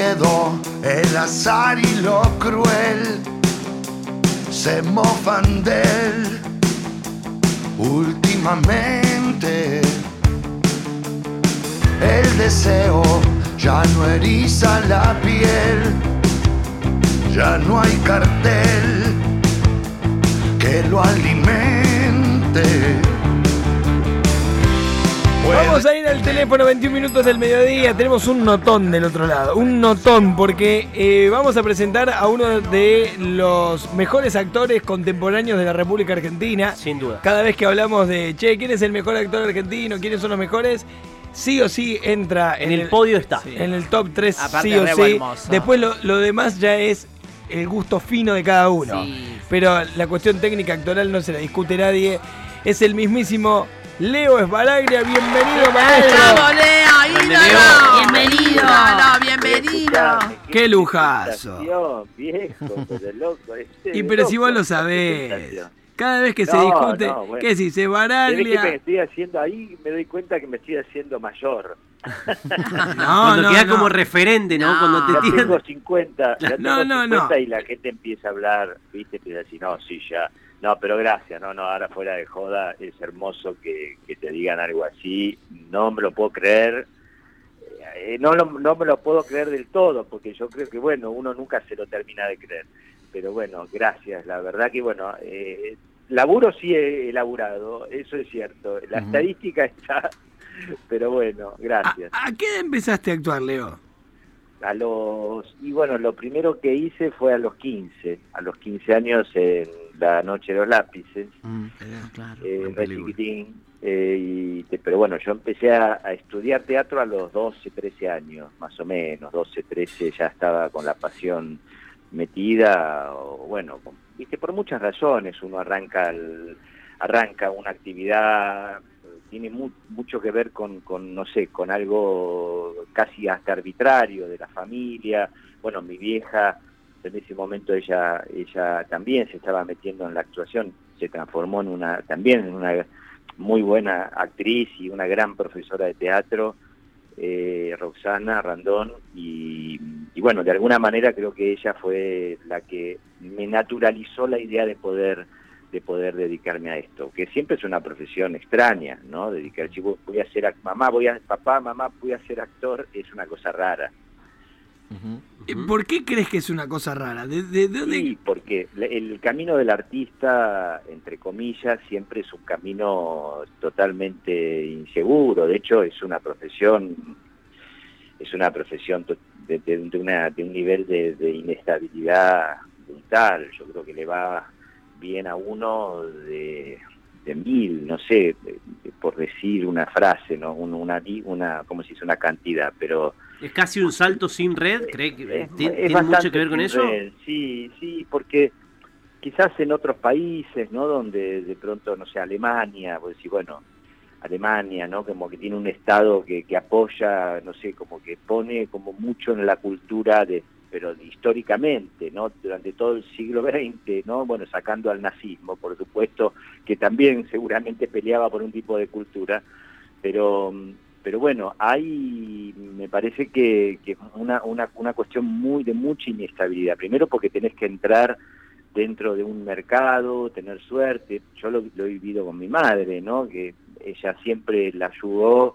el azar y lo cruel se mofan de él últimamente. El deseo ya no eriza la piel, ya no hay cartel que lo alimente. Vamos a ir al teléfono 21 minutos del mediodía. Tenemos un notón del otro lado. Un notón porque eh, vamos a presentar a uno de los mejores actores contemporáneos de la República Argentina. Sin duda. Cada vez que hablamos de, che, ¿quién es el mejor actor argentino? ¿Quiénes son los mejores? Sí o sí entra En el podio está. En el top 3, Aparte, sí o sí. hermoso. Después lo, lo demás ya es el gusto fino de cada uno. Sí. Pero la cuestión técnica actoral no se la discute nadie. Es el mismísimo Leo Esbaraglia. Bienvenido, maestro. ¡Bravo, Leo! ¡Bienvenido! ¡Ídolo, bienvenido! Qué lujazo. Viejo, pero loco. este Y pero si vos lo sabés. Cada vez que se No, discute, no, bueno. ¿qué decís? Desde que me estoy haciendo ahí, me doy cuenta que me estoy haciendo mayor. No, Cuando no, queda no. como referente, ¿no? No. Cuando Ya te tiran. tengo 50, ya tengo No, no, 50 no. y la gente empieza a hablar, ¿viste? Empieza a decir, no, sí, ya. No, pero gracias, no, no, ahora fuera de joda, es hermoso que, que te digan algo así, no me lo puedo creer, Eh, no, lo- no me lo puedo creer del todo, porque yo creo que, bueno, uno nunca se lo termina de creer, pero bueno, gracias, la verdad que, bueno, eh, laburo sí he elaborado, eso es cierto, la estadística está, pero bueno, ¿A, gracias. a qué edad empezaste a actuar, Leo? A los y bueno, lo primero que hice fue a los 15, a los 15 años en la noche de los lápices, Claro. eh, chiquitín, eh, y te- pero bueno, yo empecé a, a estudiar teatro a los 12, 13 años, más o menos, 12, 13 ya estaba con la pasión metida, o bueno, viste, por muchas razones uno arranca el- arranca una actividad, tiene mu- mucho que ver con, con, no sé, con algo casi hasta arbitrario de la familia, bueno, mi vieja en ese momento ella ella también se estaba metiendo en la actuación se transformó en una también en una muy buena actriz y una gran profesora de teatro eh, Roxana Randón y, y bueno de alguna manera creo que ella fue la que me naturalizó la idea de poder de poder dedicarme a esto que siempre es una profesión extraña no dedicar si voy a ser mamá voy a papá mamá voy a ser actor es una cosa rara Eh, ¿Por qué crees que es una cosa rara? ¿De, de- de dónde? Sí, porque el camino del artista, entre comillas, siempre es un camino totalmente inseguro. De hecho, es una profesión, es una profesión de, de- una- un nivel de, inestabilidad brutal. Yo creo que le va bien a uno de, mil, no sé, por decir una frase, no, Un- una, una, ¿cómo se dice? Una cantidad, pero Es casi un salto sin red. ¿Cree que es- ti- es tiene bastante mucho que ver con eso? red, Sí, sí, porque quizás en otros países, ¿no? Donde de pronto, no sé, Alemania, pues decir, bueno, Alemania, ¿no? Como que tiene un Estado que, que apoya, no sé, como que pone como mucho en la cultura de pero históricamente, ¿no? Durante todo el siglo XX, ¿no? Bueno, sacando al nazismo, por supuesto, que también seguramente peleaba por un tipo de cultura, pero pero bueno, hay, me parece que, que una, una, cuestión muy de mucha inestabilidad. Primero porque tenés que entrar dentro de un mercado, tener suerte. Yo lo, lo he vivido con mi madre, ¿no? Que ella siempre la ayudó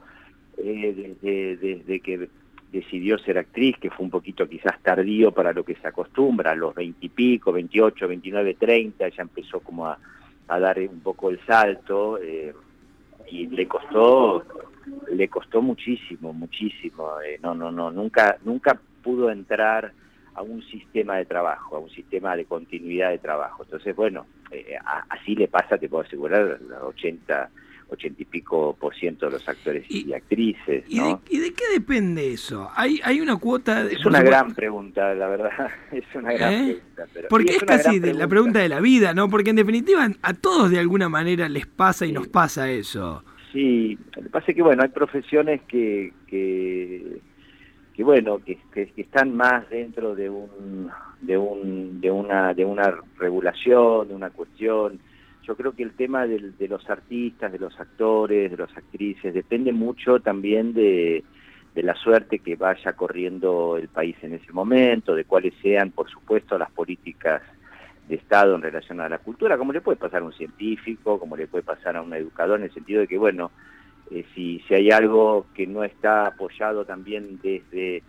eh, desde, desde que decidió ser actriz, que fue un poquito quizás tardío para lo que se acostumbra, a los veintipico, veintiocho, veintinueve, treinta, ella empezó como a, a dar un poco el salto eh, y le costó le costó muchísimo, muchísimo. eh, no, no, no, nunca, nunca pudo entrar a un sistema de trabajo, a un sistema de continuidad de trabajo. Entonces, bueno, eh, a- así le pasa, te puedo asegurar, a 80, 80 y pico por ciento de los actores y, Y- actrices, ¿Y, de, ¿no? y de qué depende eso? ¿Hay, hay una cuota? De, Es una supuesto- gran pregunta, la verdad. Es una gran ¿Eh? pregunta. Pero, Porque es, casi de la pregunta de la vida, ¿no? Porque en definitiva a todos de alguna manera les pasa y Sí. nos pasa eso. Sí, lo que pasa es que bueno, hay profesiones que, que, que bueno, que, que- que están más dentro de un, de un, de una, de una regulación, de una cuestión. Yo creo que el tema de los artistas, de los actores, de las actrices, depende mucho también de, de la suerte que vaya corriendo el país en ese momento, de cuáles sean, por supuesto, las políticas de Estado en relación a la cultura, como le puede pasar a un científico, como le puede pasar a un educador, en el sentido de que, bueno, eh, si, si hay algo que no está apoyado también desde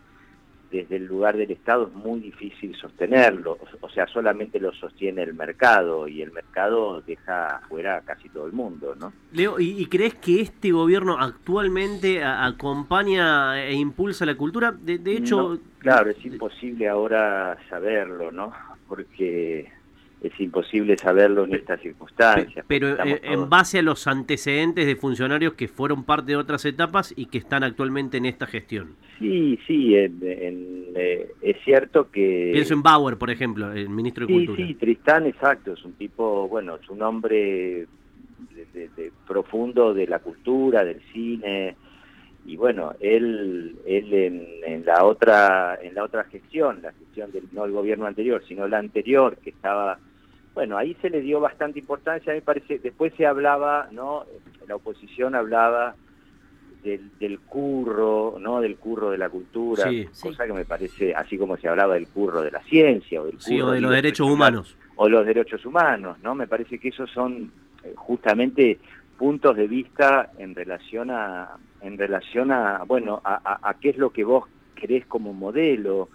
desde el lugar del Estado es muy difícil sostenerlo, o sea, solamente lo sostiene el mercado y el mercado deja fuera a casi todo el mundo, ¿no? Leo, ¿y, y crees que este gobierno actualmente a- acompaña e impulsa la cultura? De, de hecho, No, claro, es imposible ahora saberlo, ¿no? Porque es imposible saberlo en estas circunstancias. pero eh, en base a los antecedentes de funcionarios que fueron parte de otras etapas y que están actualmente en esta gestión. Sí, sí, en- en, eh, es cierto que... Pienso en Bauer, por ejemplo, el ministro de Sí, Cultura. sí, Tristán, exacto, es un tipo, bueno, es un hombre de- de- de profundo de la cultura, del cine, y bueno, él, él en, en la otra, en la otra gestión, la gestión del no el gobierno anterior, sino la anterior, que estaba, bueno, ahí se le dio bastante importancia, me parece, después se hablaba, ¿no? La oposición hablaba del, del curro, ¿no? Del curro de la cultura, Sí. cosa que me parece, así como se hablaba del curro de la ciencia o del Sí, curro o de los derechos humanos. o los derechos humanos, ¿no? Me parece que esos son eh, justamente puntos de vista en relación a, en relación a, bueno, a, a- a qué es lo que vos querés como modelo.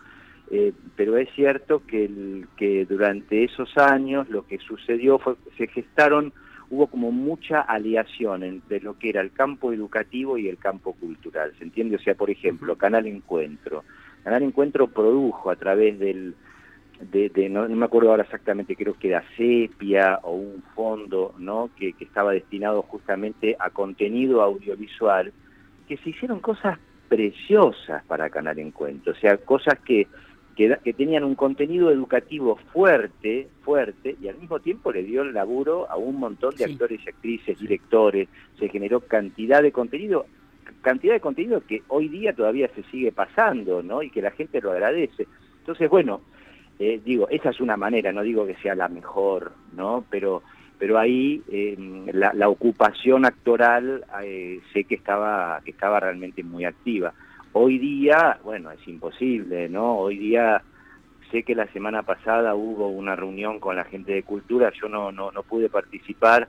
Eh, pero es cierto que, el- que durante esos años lo que sucedió fue que se gestaron, hubo como mucha aliación entre lo que era el campo educativo y el campo cultural, ¿se entiende? O sea, por ejemplo, Canal Encuentro. Canal Encuentro produjo a través del, de, de- no, no me acuerdo ahora exactamente, creo que era Sepia o un fondo, ¿no? Que, que estaba destinado justamente a contenido audiovisual, que se hicieron cosas preciosas para Canal Encuentro, o sea, cosas que, que, tenían un contenido educativo fuerte, fuerte, y al mismo tiempo le dio el laburo a un montón de Sí. actores y actrices, directores, se generó cantidad de contenido, cantidad de contenido que hoy día todavía se sigue pasando, ¿no? Y que la gente lo agradece. Entonces, bueno, eh, digo, esa es una manera, no digo que sea la mejor, ¿no? Pero, pero ahí eh, la, la ocupación actoral eh, sé que estaba, que estaba realmente muy activa. Hoy día, bueno, es imposible, ¿no? Hoy día sé que la semana pasada hubo una reunión con la gente de cultura, yo no, no, no pude participar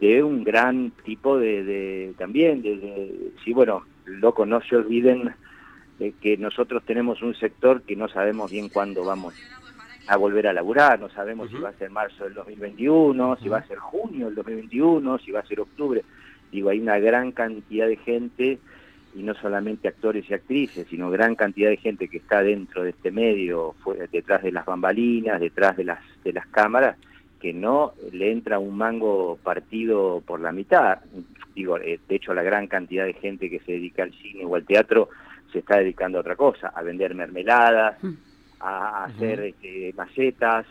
de un gran tipo de, de también, de, de- sí, bueno, loco, no se olviden de que nosotros tenemos un sector que no sabemos bien cuándo vamos a volver a laburar, no sabemos si va a ser marzo del 2021, si va a ser junio del 2021, si va a ser octubre. Digo, hay una gran cantidad de gente, y no solamente actores y actrices, sino gran cantidad de gente que está dentro de este medio, fue- detrás de las bambalinas, detrás de las, de las cámaras, que no le entra un mango partido por la mitad. Digo, eh, de hecho, la gran cantidad de gente que se dedica al cine o al teatro se está dedicando a otra cosa, a vender mermeladas, a hacer este, macetas,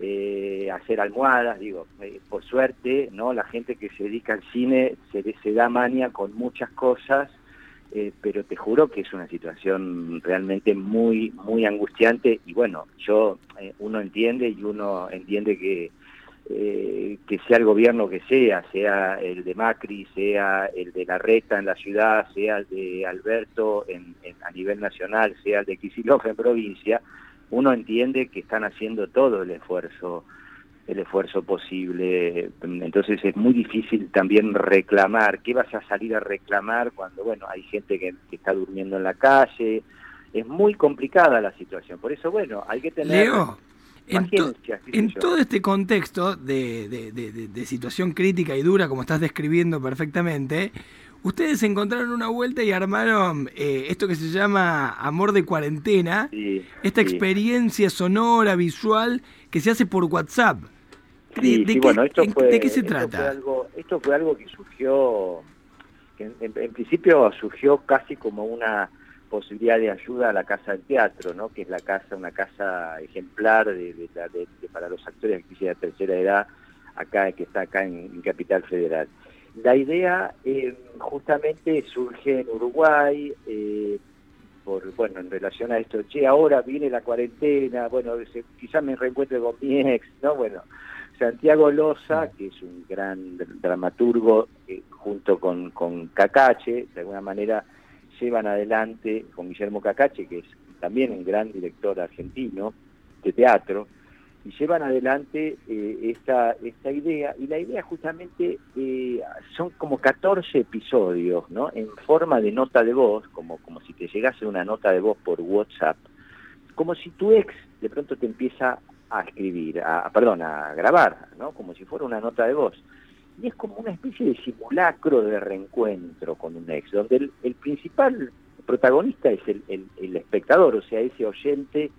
eh, a hacer almohadas, digo, eh, por suerte, ¿no? La gente que se dedica al cine se, se da mania con muchas cosas, eh, pero te juro que es una situación realmente muy, muy angustiante. Y bueno, yo, eh, uno entiende y uno entiende que eh, que sea el gobierno que sea, sea el de Macri, sea el de Larreta en la ciudad, sea el de Alberto en, en- a nivel nacional, sea el de Kicillof en provincia, uno entiende que están haciendo todo el esfuerzo el esfuerzo posible. Entonces es muy difícil también reclamar. ¿Qué vas a salir a reclamar cuando, bueno, hay gente que, que está durmiendo en la calle? Es muy complicada la situación. Por eso, bueno, hay que tener Leo, en, to- todo este contexto de, de- de- de- de situación crítica y dura, como estás describiendo perfectamente, ustedes encontraron una vuelta y armaron eh, esto que se llama Amor de Cuarentena, Sí, esta sí. experiencia sonora, visual, que se hace por WhatsApp. ¿De, Sí, de sí, qué, bueno, esto en- fue, de qué se esto trata? Fue algo, esto fue algo que surgió, que en, en- en principio surgió casi como una posibilidad de ayuda a la Casa del Teatro, ¿no? que es la casa, una casa ejemplar de, de la- de- de- para los actores de la tercera edad, acá que está acá en, en Capital Federal. La idea eh, justamente surge en Uruguay, eh, por bueno en relación a esto, che, ahora viene la cuarentena, bueno, se- quizás me reencuentre con mi ex, ¿no? Bueno, Santiago Loza, que es un gran dr- dramaturgo, eh, junto con, con Cacache, de alguna manera llevan adelante con Guillermo Cacache, que es también un gran director argentino de teatro, y llevan adelante eh, esta, esta idea, y la idea justamente eh, son como 14 episodios, ¿no? En forma de nota de voz, como, como si te llegase una nota de voz por WhatsApp, como si tu ex de pronto te empieza a escribir, a, perdón, a grabar, ¿no? Como si fuera una nota de voz. Y es como una especie de simulacro de reencuentro con un ex, donde el, el principal protagonista es el, el, el espectador, o sea, ese oyente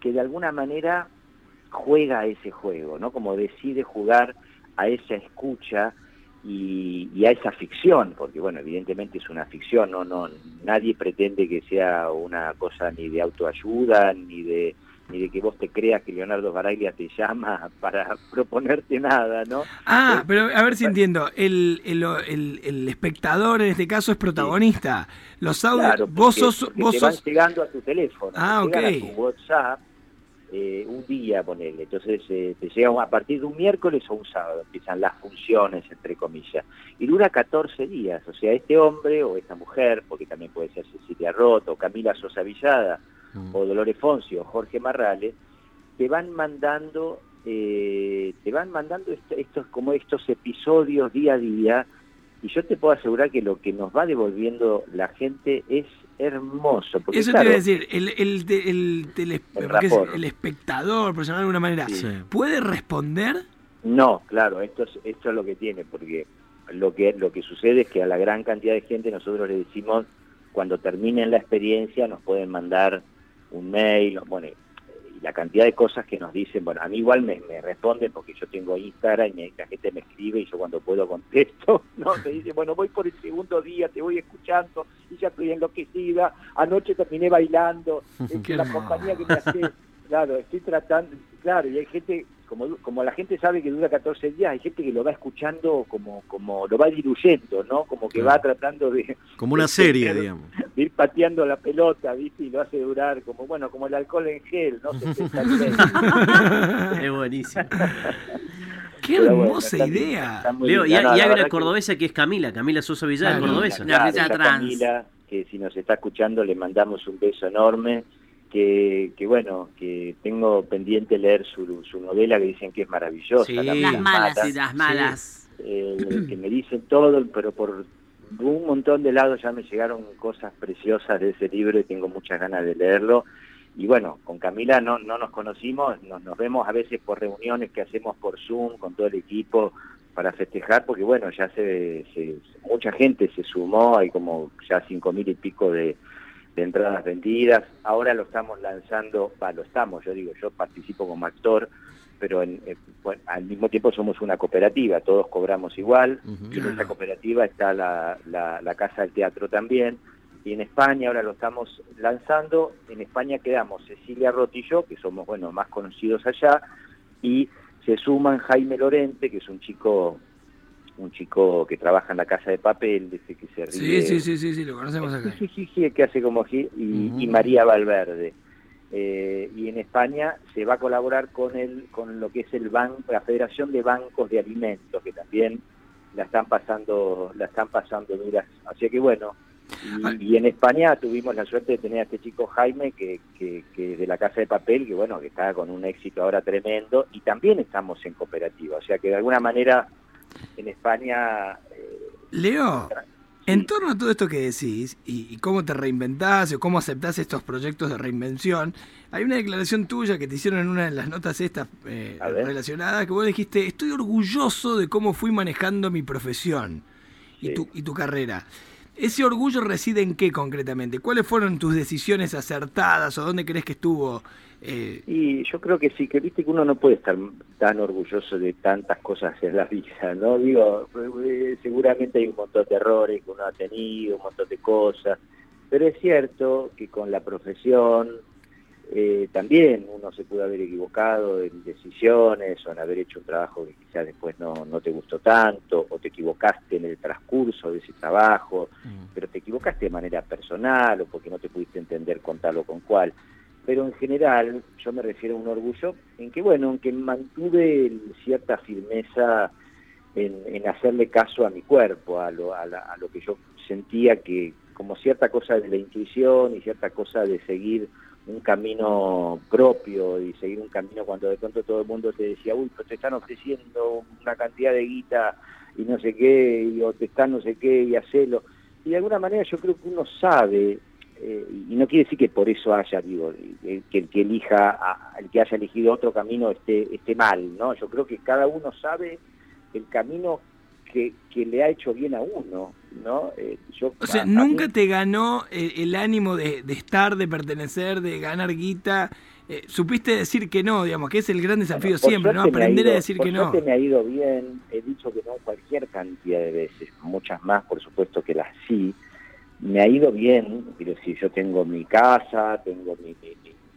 que de alguna manera juega a ese juego, ¿no? Como decide jugar a esa escucha y, y, a esa ficción, porque bueno, evidentemente es una ficción, no, no, nadie pretende que sea una cosa ni de autoayuda, ni de ni de que vos te creas que Leonardo Baraglia te llama para proponerte nada, ¿no? Ah, Eh, pero a ver si entiendo. El, el, el, el espectador en este caso es protagonista. Los audios, Claro, vos sos, porque vos te van sos. llegando a tu teléfono, Ah, te llegan ok. a tu WhatsApp eh, un día, ponele. Entonces eh, te llega a partir de un miércoles o un sábado, empiezan las funciones, entre comillas. Y dura 14 días. O sea, este hombre o esta mujer, porque también puede ser Cecilia Roth o Camila Sosa Villada, o Dolores Fonsi o Jorge Marrales, te van mandando, eh, te van mandando est- estos como estos episodios día a día y yo te puedo asegurar que lo que nos va devolviendo la gente es hermoso. Porque, Eso claro, te iba a decir, el, el, el, El el espectador, por llamarlo de alguna manera, Sí. ¿puede responder? No, claro, esto es, esto es lo que tiene, porque lo que, lo que sucede es que a la gran cantidad de gente nosotros le decimos, cuando terminen la experiencia nos pueden mandar un mail, bueno, y la cantidad de cosas que nos dicen, bueno, a mí igual me, me responden porque yo tengo Instagram y me- la gente me escribe y yo cuando puedo contesto, ¿no? Me dice, bueno, voy por el segundo día, te voy escuchando y ya estoy enloquecida, anoche terminé bailando, es la compañía que me hace, claro, estoy tratando, claro, y hay gente, como, como la gente sabe que dura 14 días, hay gente que lo va escuchando como, como lo va diluyendo, ¿no? Como que Claro. va tratando de, Como una de- serie, de- digamos. de ir pateando la pelota, ¿viste? Y lo hace durar como, bueno, como el alcohol en gel, ¿no? 70 días. Es buenísimo. ¡Qué Pero bueno, hermosa está- idea! está muy Leo, y, No, y la hay una que- cordobesa que es Camila, Camila Sosa Villada, Claro. cordobesa. La artista está trans. Camila, que si nos está escuchando le mandamos un beso enorme, que, que bueno, que tengo pendiente leer su, su novela que dicen que es maravillosa. Sí. La Las malas Mata, y las malas. eh, que me dicen todo, pero por un montón de lados ya me llegaron cosas preciosas de ese libro y tengo muchas ganas de leerlo. Y bueno, con Camila no, no nos conocimos, nos, nos vemos a veces por reuniones que hacemos por Zoom con todo el equipo para festejar, porque bueno, ya se, se- mucha gente se sumó, hay como ya cinco mil y pico de, de entradas vendidas. Ahora lo estamos lanzando, va, lo estamos, yo digo, yo participo como actor, pero en- eh, bueno, al mismo tiempo somos una cooperativa, todos cobramos igual, y en esa cooperativa está la, la, la Casa del Teatro también, y en España ahora lo estamos lanzando, en España quedamos Cecilia Roth y yo, que somos, bueno, más conocidos allá, y se suman Jaime Lorente, que es un chico un chico que trabaja en la Casa de Papel, dice que se ríe. Sí, sí, sí, sí, sí, lo conocemos acá. Sí, sí, sí, que hace como gi- y, María Valverde. Eh, y en España se va a colaborar con el, con lo que es el banco, la Federación de Bancos de Alimentos, que también la están pasando, la están pasando duras. Así que bueno, y, y en España tuvimos la suerte de tener a este chico Jaime, que, que, que de la Casa de Papel, que bueno, que está con un éxito ahora tremendo, y también estamos en cooperativa. O sea que de alguna manera en España eh, Leo, en torno a todo esto que decís y, y cómo te reinventás o cómo aceptás estos proyectos de reinvención, hay una declaración tuya que te hicieron en una de las notas estas eh, relacionadas que vos dijiste, estoy orgulloso de cómo fui manejando mi profesión y, tu, y tu carrera. ¿Ese orgullo reside en qué concretamente? ¿Cuáles fueron tus decisiones acertadas o dónde crees que estuvo? eh, Y yo creo que sí, que viste que uno no puede estar tan orgulloso de tantas cosas en la vida, ¿no? Digo, eh, seguramente hay un montón de errores que uno ha tenido, un montón de cosas, pero es cierto que con la profesión eh, también uno se puede haber equivocado en decisiones o en haber hecho un trabajo que quizás después no, no te gustó tanto o te equivocaste en el transcurso de ese trabajo, pero te equivocaste de manera personal o porque no te pudiste entender con tal o con cual. Pero en general yo me refiero a un orgullo en que, bueno, en que mantuve cierta firmeza en, en hacerle caso a mi cuerpo, a lo, a, la- a lo que yo sentía que, como cierta cosa de la intuición y cierta cosa de seguir un camino propio y seguir un camino cuando de pronto todo el mundo te decía, uy, pues te están ofreciendo una cantidad de guita y no sé qué, y, o te están no sé qué, y hacelo. Y de alguna manera yo creo que uno sabe, eh, y no quiere decir que por eso haya, digo, que el que elija, a- el que haya elegido otro camino esté, esté mal, ¿no? Yo creo que cada uno sabe el camino que, que le ha hecho bien a uno, ¿no? Eh, yo, O sea, nunca mí- te ganó el, el ánimo de, de estar, de pertenecer, de ganar guita. Eh, supiste decir que no, digamos, que es el gran desafío Bueno, siempre, ¿no? Aprender a decir por que no. me ha ido bien, he dicho que no cualquier cantidad de veces, muchas más por supuesto que las sí. Me ha ido bien, pero si yo tengo mi casa, tengo mi-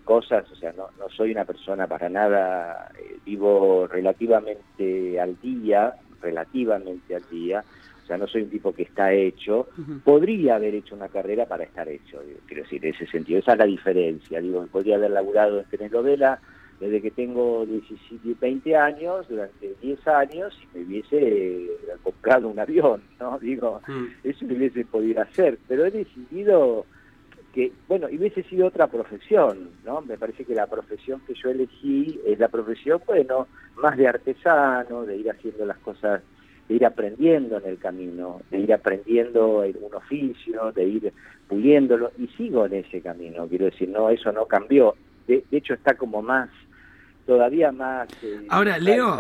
cosas, o sea, no, no soy una persona para nada, eh, vivo relativamente al día, relativamente al día, o sea, no soy un tipo que está hecho, podría haber hecho una carrera para estar hecho, quiero decir, en ese sentido, esa es la diferencia, digo, podría haber laburado en telenovela desde que tengo 17, 20 años, durante 10 años, y me hubiese eh, comprado un avión, ¿no? Digo, Mm. eso lo hubiese podido hacer, pero he decidido que, bueno, y hubiese sido otra profesión, ¿no? Me parece que la profesión que yo elegí es la profesión, bueno, más de artesano, de ir haciendo las cosas, de ir aprendiendo en el camino, de ir aprendiendo en un oficio, de ir puliéndolo, y sigo en ese camino, quiero decir, no, eso no cambió, de, de hecho está como más, todavía más eh, Ahora, Leo.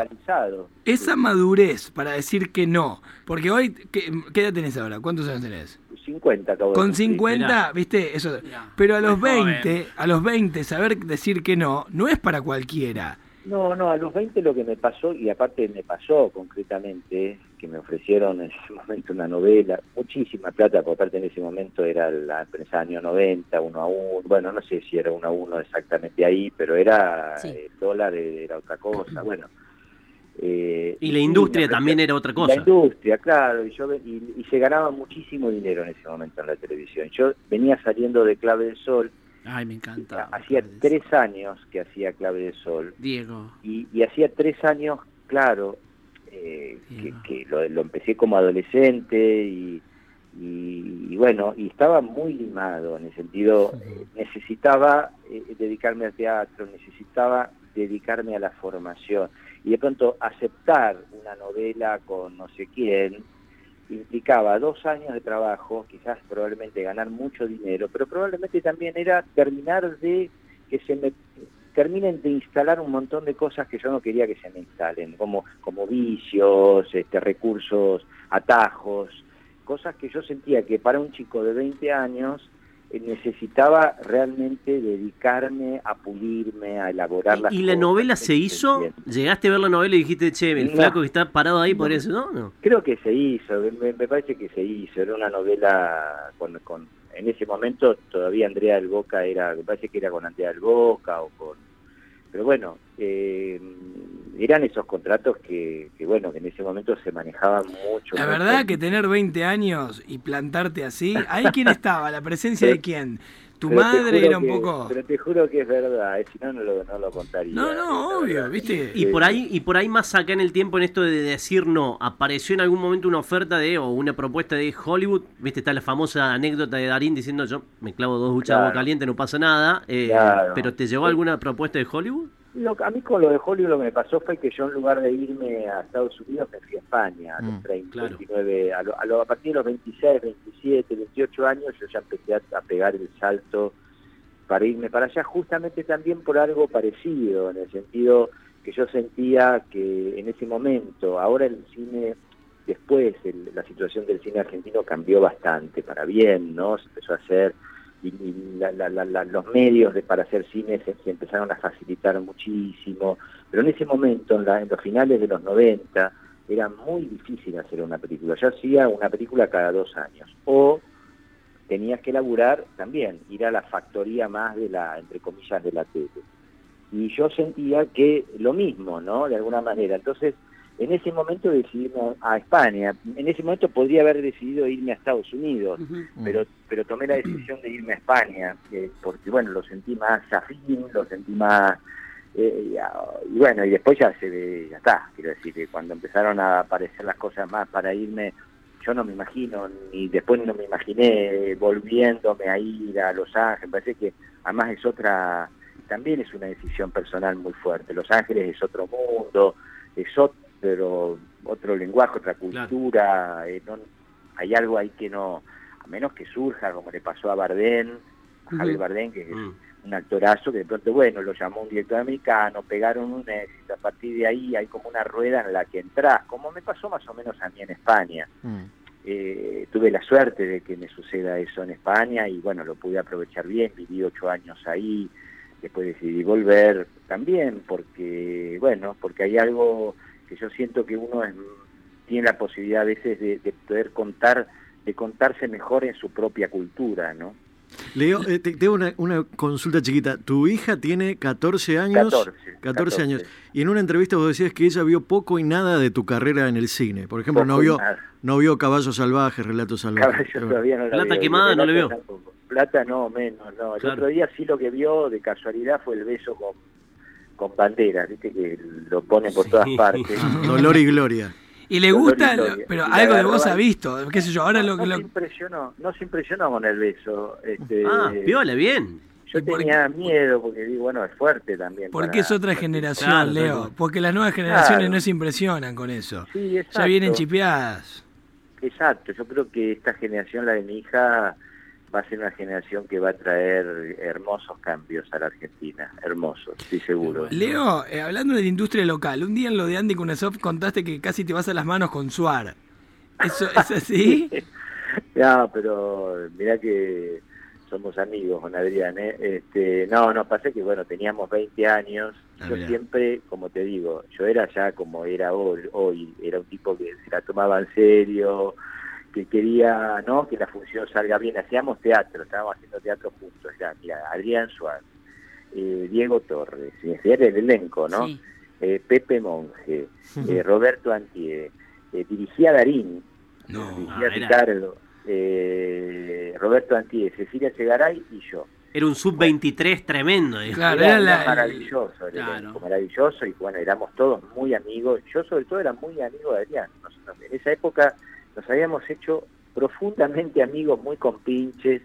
Esa madurez para decir que no, porque hoy, ¿qué, qué edad tenés ahora? ¿Cuántos años tenés? 50 acabo de Con cumplir. 50, Mirá. viste, eso. Mirá, Pero a los muy joven. 20, a los 20, saber decir que no, no es para cualquiera. No, no, a los 20 lo que me pasó, y aparte me pasó concretamente, que me ofrecieron en ese momento una novela, muchísima plata, porque aparte en ese momento era la empresa año 90, uno a uno, bueno, no sé si era uno a uno exactamente ahí, pero era Sí. el dólar era otra cosa, bueno. Eh, Y la industria también era otra La cosa. industria, claro, y, yo, y, y se ganaba muchísimo dinero en ese momento en la televisión. Yo venía saliendo de Clave del Sol, Ay, me encanta. hacía tres años que hacía Clave del Sol, Diego. y, y hacía tres años, claro, eh, que, lo, lo empecé como adolescente y, y- y bueno, y estaba muy limado en el sentido, eh, necesitaba eh, dedicarme al teatro, necesitaba dedicarme a la formación y de pronto aceptar una novela con no sé quién implicaba dos años de trabajo, quizás probablemente ganar mucho dinero, pero probablemente también era terminar de que se me terminen de instalar un montón de cosas que yo no quería que se me instalen, como, como vicios, este, recursos, atajos, cosas que yo sentía que para un chico de 20 años necesitaba realmente dedicarme a pulirme, a elaborar las ¿Y, y la novela se hizo? ¿Llegaste a ver la novela y dijiste, che, el No. flaco que está parado ahí por No. eso? No, no. Creo que se hizo, me, me parece que se hizo, era una novela con, con en ese momento todavía Andrea del Boca era, me parece que era con Andrea del Boca o con pero bueno, eh, eran esos contratos que, que bueno, que en ese momento se manejaban mucho. La verdad que tener 20 años y plantarte así, ¿ahí quién estaba? ¿La presencia de quién? ¿Tu Pero madre era un que- poco...? Pero te juro que es verdad, eh, si no, no lo, no lo contaría. No, es no, obvio, verdad. ¿viste? Y por ahí, y por ahí más acá en el tiempo en esto de decir no, apareció en algún momento una oferta de o una propuesta de Hollywood, viste, está la famosa anécdota de Darín diciendo yo me clavo dos duchas de agua caliente, no pasa nada, eh, Claro. pero ¿te llegó alguna propuesta de Hollywood? Lo a mí con lo de Hollywood lo que me pasó fue que yo en lugar de irme a Estados Unidos me fui a España a los Mm, 30, claro. 29, a, lo- a, lo- a partir de los 26, 27, 28 años yo ya empecé a, a pegar el salto para irme para allá justamente también por algo parecido, en el sentido que yo sentía que en ese momento, ahora el cine, después el- la situación del cine argentino cambió bastante para bien, ¿no? Se empezó a hacer y, y la- la- la- los medios de, para hacer cine se, empezaron a facilitar muchísimo, pero en ese momento, en, en los finales de los 90, era muy difícil hacer una película. Yo hacía una película cada dos años, o tenías que laburar también, ir a la factoría más de la, entre comillas, de la tele. Y yo sentía que lo mismo, ¿no? De alguna manera. Entonces, en ese momento decidí irme a España. En ese momento podría haber decidido irme a Estados Unidos, pero pero tomé la decisión de irme a España eh, porque bueno lo sentí más afín lo sentí más eh, ya- y bueno y después ya se ve ya está quiero decir que cuando empezaron a aparecer las cosas más para irme yo no me imagino, ni después no me imaginé volviéndome a ir a Los Ángeles, me parece que además es otra, también es una decisión personal muy fuerte. Los Ángeles es otro mundo, es otro, otro lenguaje, otra cultura, eh, no- hay algo ahí que no, a menos que surja, como le pasó a Bardem, a Javier Bardem, que es Mm. un actorazo que de pronto, bueno, lo llamó un director americano, pegaron un éxito, a partir de ahí hay como una rueda en la que entras, como me pasó más o menos a mí en España. Mm. Eh, tuve la suerte de que me suceda eso en España y bueno, lo pude aprovechar bien, viví ocho años ahí, después decidí volver también porque, bueno, porque hay algo que yo siento que uno es- tiene la posibilidad a veces de, de poder contar, de contarse mejor en su propia cultura, ¿no? Leo, eh, te, tengo una, una consulta chiquita. Tu hija tiene 14 años. 14, 14 años. 14. Y en una entrevista vos decías que ella vio poco y nada de tu carrera en el cine. Por ejemplo, no Poco vio, no vio Caballos Salvajes, Relatos Salvajes. Caballo todavía no la Plata quemada no le Plata vio. Plata no, menos, no. El Claro. otro día sí lo que vio de casualidad fue el beso con, con banderas, viste que lo ponen por Sí. todas partes. Dolor y Gloria. Y le Dolor gusta, y lo- gloria. pero Y algo de vos ha visto, qué sé yo, ahora no, lo no lo- impresionó, no se impresionó con el beso. Este, Ah, piola, bien. Yo ¿Y por tenía miedo porque digo, bueno, es fuerte también. Porque para- es otra generación, Claro, Leo. claro. Porque las nuevas generaciones Claro. no se impresionan con eso. Sí, exacto. Ya vienen chipeadas. Exacto, yo creo que esta generación, la de mi hija, va a ser una generación que va a traer hermosos cambios a la Argentina, hermosos, estoy seguro. Leo, eh, hablando de la industria local, un día en lo de Andy Kunesov contaste que casi te vas a las manos con Suar. ¿Eso es así? No, pero mirá que somos amigos con Adrián, ¿eh? Este, no, no, pasa que, bueno, teníamos 20 años, Ah, yo mirá. siempre, como te digo, yo era ya como era hoy, hoy, era un tipo que se la tomaba en serio, que quería, ¿no?, que la función salga bien, hacíamos teatro, estábamos haciendo teatro juntos, ya, mira, Adrián Suárez, eh, Diego Torres, era el elenco, ¿no? Sí. Eh, Pepe Monge, eh, Roberto Antier, eh, dirigía Darín, No. dirigía Ah, era- Ricardo, eh, Roberto Antier, Cecilia Segaray y yo. Era un sub-23 tremendo. eh. Claro, era, era la- era maravilloso, el Claro. maravilloso y bueno, éramos todos muy amigos. Yo sobre todo era muy amigo de Adrián. Nosotros en esa época nos habíamos hecho profundamente amigos, muy compinches.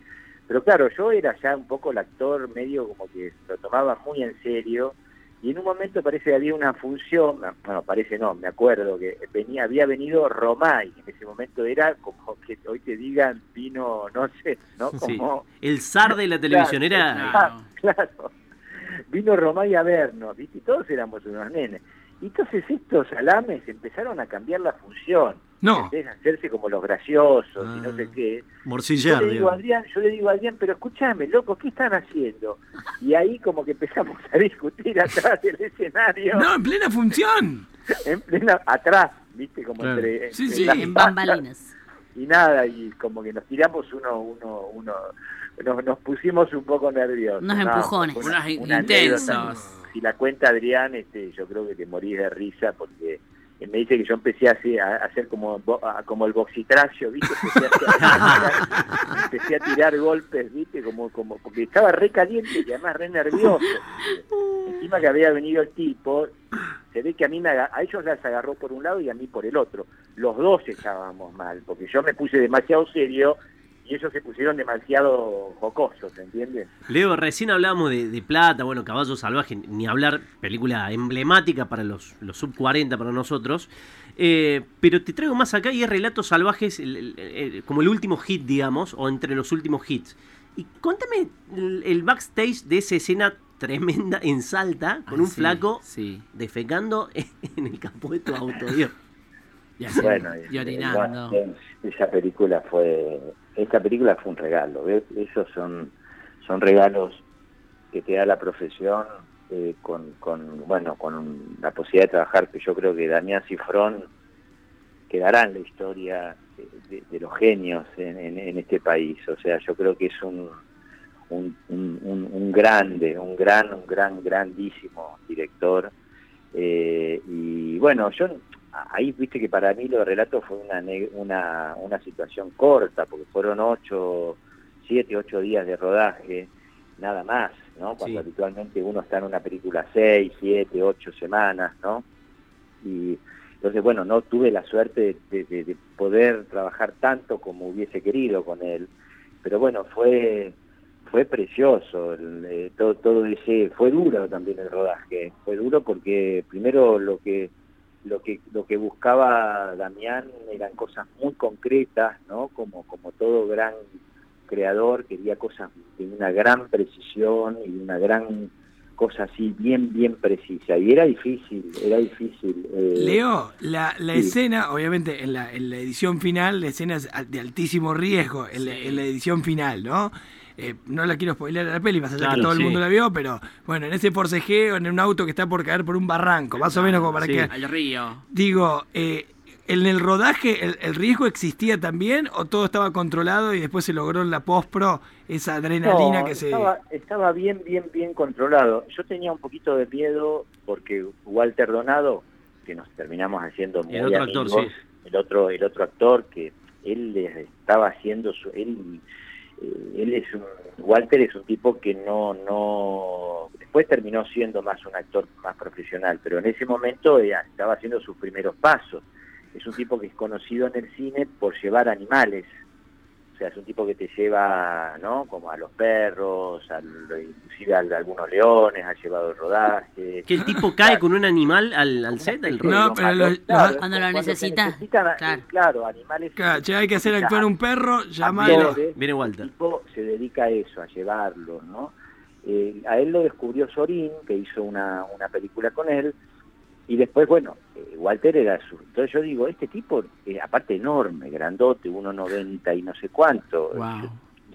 Pero claro, yo era ya un poco el actor medio como que lo tomaba muy en serio. Y en un momento parece que había una función, bueno, parece no, me acuerdo que venía, había venido Romay, en ese momento era como que hoy te digan vino, no sé, ¿no? Sí. Como, El zar de la televisión era. Claro. Vino Romay a vernos, ¿viste? Y todos éramos unos nenes. Y entonces estos salames empezaron a cambiar la función. No. Hacerse como los graciosos y no Ah. sé qué. Yo Morcillar, le digo. Adrián, yo le digo a Adrián, pero escúchame, loco, ¿qué están haciendo? Y ahí como que empezamos a discutir atrás del escenario, No, en plena función. en plena, atrás, ¿viste? Como Claro. entre, Sí, entre sí. las En bambalinas. y nada, y como que nos tiramos uno, uno, uno, nos, nos pusimos un poco nerviosos. Unos No, empujones. intensos. Si la cuenta Adrián, este, yo creo que te morís de risa porque me dice que yo empecé a, a hacer como, a- como el boxitracio, ¿viste? Empecé a, empecé a tirar golpes, ¿viste? Como, como, porque estaba re caliente y además re nervioso. Encima que había venido el tipo, se ve que a mí me a ellos las agarró por un lado y a mí por el otro. Los dos estábamos mal, porque yo me puse demasiado serio y ellos se pusieron demasiado jocosos, ¿entiendes? Leo, recién hablábamos de, de Plata, bueno, Caballo Salvaje, ni hablar, película emblemática para los, los sub 40 para nosotros. Eh, pero te traigo más acá y es Relatos Salvajes el- el- el- como el último hit, digamos, o entre los últimos hits. Y contame el, el backstage de esa escena tremenda en Salta, con un sí, flaco Sí. defecando en el capó de tu auto, Dios. Y, así, Bueno, y orinando. bueno, esa película fue, esta película fue un regalo, ¿ves? Esos son, son regalos que te da la profesión eh, con, con, bueno, con la posibilidad de trabajar, que yo creo que Damián Cifrón quedará en la historia de, los genios en, en- este país. O sea, yo creo que es un, un- un- un grande, un gran, un gran, grandísimo director. Eh, y bueno, yo ahí viste que para mí lo de relato fue una, una, una situación corta, porque fueron ocho, siete, ocho días de rodaje, nada más, ¿no? Cuando Sí. habitualmente uno está en una película seis, siete, ocho semanas, ¿no? Y Entonces, bueno, no tuve la suerte de, de- de poder trabajar tanto como hubiese querido con él, pero bueno, fue fue precioso, el, eh, todo, todo ese, fue duro también el rodaje, fue duro porque primero lo que lo que lo que buscaba Damián eran cosas muy concretas, ¿no? Como como todo gran creador quería cosas de una gran precisión y una gran cosa así bien bien precisa y era difícil, era difícil. eh, Leo, la, la sí. escena, obviamente en la, en la edición final, la escena es de altísimo riesgo en, la, en la edición final, ¿no? Eh, no la quiero spoiler a la peli, más allá Claro, que todo el mundo la vio, pero bueno, en ese forcejeo, en un auto que está por caer por un barranco, más o menos como para Sí. que... Al río. Digo, eh, ¿en el rodaje el, el riesgo existía también o todo estaba controlado y después se logró en la post-pro esa adrenalina No, que se... estaba, estaba bien, bien, bien controlado. Yo tenía un poquito de miedo porque Walter Donado, que nos terminamos haciendo muy El otro actor, sí. el otro, el otro actor que él les estaba haciendo su, él, él es un, Walter es un tipo que no, no, después terminó siendo más un actor más profesional, pero en ese momento ya estaba haciendo sus primeros pasos. Es un tipo que es conocido en el cine por llevar animales. O sea, es un tipo que te lleva, ¿no? Como a los perros, al, inclusive a, algunos leones, ha llevado el rodaje. Que el tipo cae con un animal al, al set Sí, No, pero los- claro, Cuando lo necesita, necesitan, eh, claro. claro, animales. Claro, che, hay que hacer actuar un perro, actores, Viene Walter. El tipo se dedica a eso, a llevarlo, ¿no? Eh, a él lo descubrió Sorín, que hizo una, una película con él, y después, bueno, eh, Walter era su... Entonces yo digo, este tipo, eh, aparte enorme, grandote, 1,90 y no sé cuánto, Wow.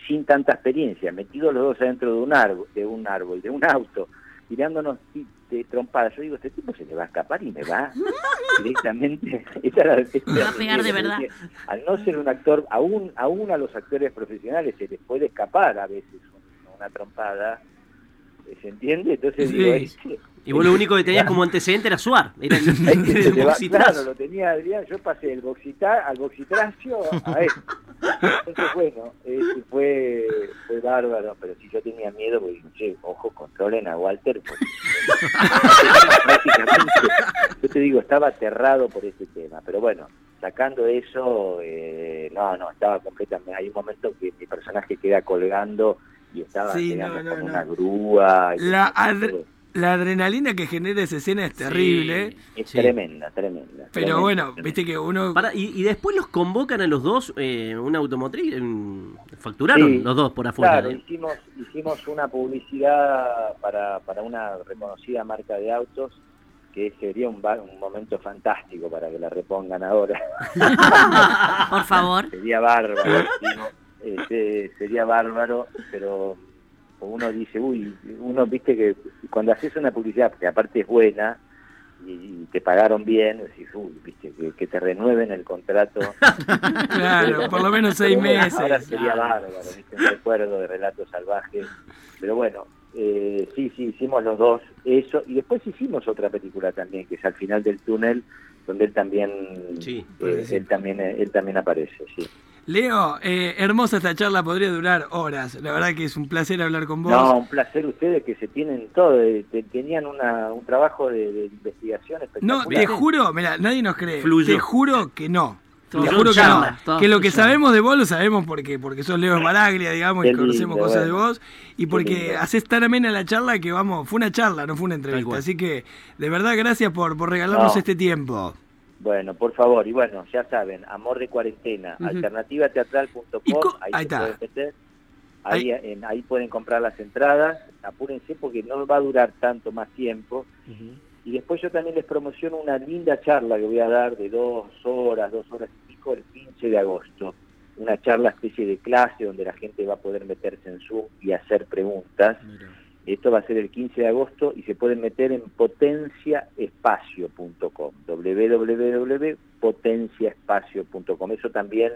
sin tanta experiencia, metidos los dos adentro de un árbol, de un árbol, de un auto, tirándonos ti- de trompadas. Yo digo, este tipo se le va a escapar y me va directamente. Esa era- esa Me va a pegar de verdad. Al no ser un actor, aún, aún a los actores profesionales se les puede escapar a veces un- una trompada, ¿se entiende? Entonces Sí. digo, este, Y vos lo único que tenías como antecedente era suar. Era el, el claro, lo tenía Adrián, yo pasé del boxita, al boxitracio a él. Entonces, bueno, este, fue, fue bárbaro, pero si yo tenía miedo, porque dije, che, ojo, controlen a Walter. porque- yo te digo, estaba aterrado por este tema, pero bueno, sacando eso, eh, no, no, estaba completamente, hay un momento que mi personaje queda colgando y estaba Sí, no, no, con no. una grúa. y La La adrenalina que genera esa escena es terrible. Es Sí. tremenda, tremenda. Pero tremenda, bueno, tremenda. viste que uno. Pará, y, y después los convocan a los dos, eh, una automotriz, en- facturaron Sí, los dos por afuera. Claro, ¿eh? hicimos, hicimos una publicidad para, para una reconocida marca de autos que sería un, un momento fantástico para que la repongan ahora. Por favor. sería bárbaro, este, sería bárbaro, pero uno dice, uy, uno viste que cuando haces una publicidad que aparte es buena y, y te pagaron bien, decís, uy, viste, que, que te renueven el contrato. Claro, por lo menos seis bueno, meses. Ahora sería bárbaro, ¿viste? un recuerdo de relatos salvajes. Pero bueno, eh, sí, sí, hicimos los dos eso. Y después hicimos otra película también, que es Al final del túnel, donde él también, Sí, eh, él también, él también aparece, sí. Leo, eh, hermosa esta charla, podría durar horas. La verdad que es un placer hablar con vos. No, un placer ustedes que se tienen todo, eh, te- tenían una, un trabajo de, de investigación No, espectacular. te juro, mira, nadie nos cree. Fluyó. Te juro que no. Todo te juro que no. Que lo que sabemos de vos lo sabemos porque porque sos Leo Baraglia, digamos, y conocemos lindo, cosas de vos. Y porque haces tan amena la charla que vamos, fue una charla, no fue una entrevista. Así que, de verdad, gracias por, por regalarnos No. este tiempo. Bueno, por favor, y bueno, ya saben, Amor de Cuarentena, Ujú. alternativateatral.com, ¿Y co- ahí, ahí está. pueden meter. Ahí, en- ahí pueden comprar las entradas, apúrense porque no va a durar tanto más tiempo. Y después yo también les promociono una linda charla que voy a dar de dos horas, dos horas y pico el 15 de agosto. Una charla especie de clase donde la gente va a poder meterse en Zoom y hacer preguntas. Esto va a ser el 15 de agosto y se pueden meter en potenciaespacio.com, www.potenciaespacio.com. Eso también,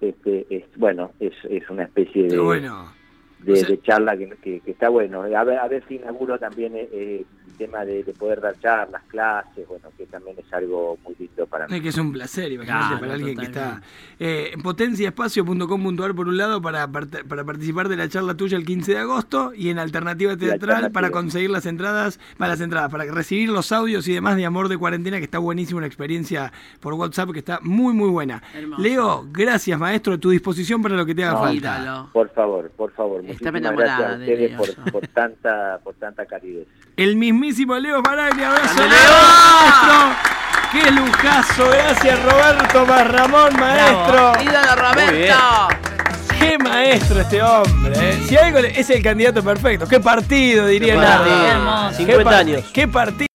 este, es, bueno, es, es una especie Qué de, bueno. De, O sea- de charla que, que- que está bueno. A ver, a ver si inauguro también eh, eh, el tema de, de poder dar charlas, clases, bueno, que también es algo muy lindo para mí. Es que es un placer, imagínate, Claro, para alguien que está eh, en potenciaespacio.com.ar por un lado para, para participar de la charla tuya el 15 de agosto y en Alternativa Teatral para conseguir las entradas, para las entradas, para recibir los audios y demás de Amor de Cuarentena, que está buenísima, una experiencia por WhatsApp que está muy, muy buena. Hermoso. Leo, gracias maestro, a tu disposición para lo que te haga No, falta. Por favor, por favor, Está muchísimas enamorada gracias a de ustedes Leo, por, por tanta por tanta calidez. El mismísimo Leo Maraglia, abrazo ¡Grande, maestro. Qué lujazo, gracias Roberto más Ramón, maestro. Bien. Roberto. Qué maestro este hombre. ¿eh? Si algo le- es el candidato perfecto. Qué partido, diría Qué. Qué 50 par- años. Qué partido.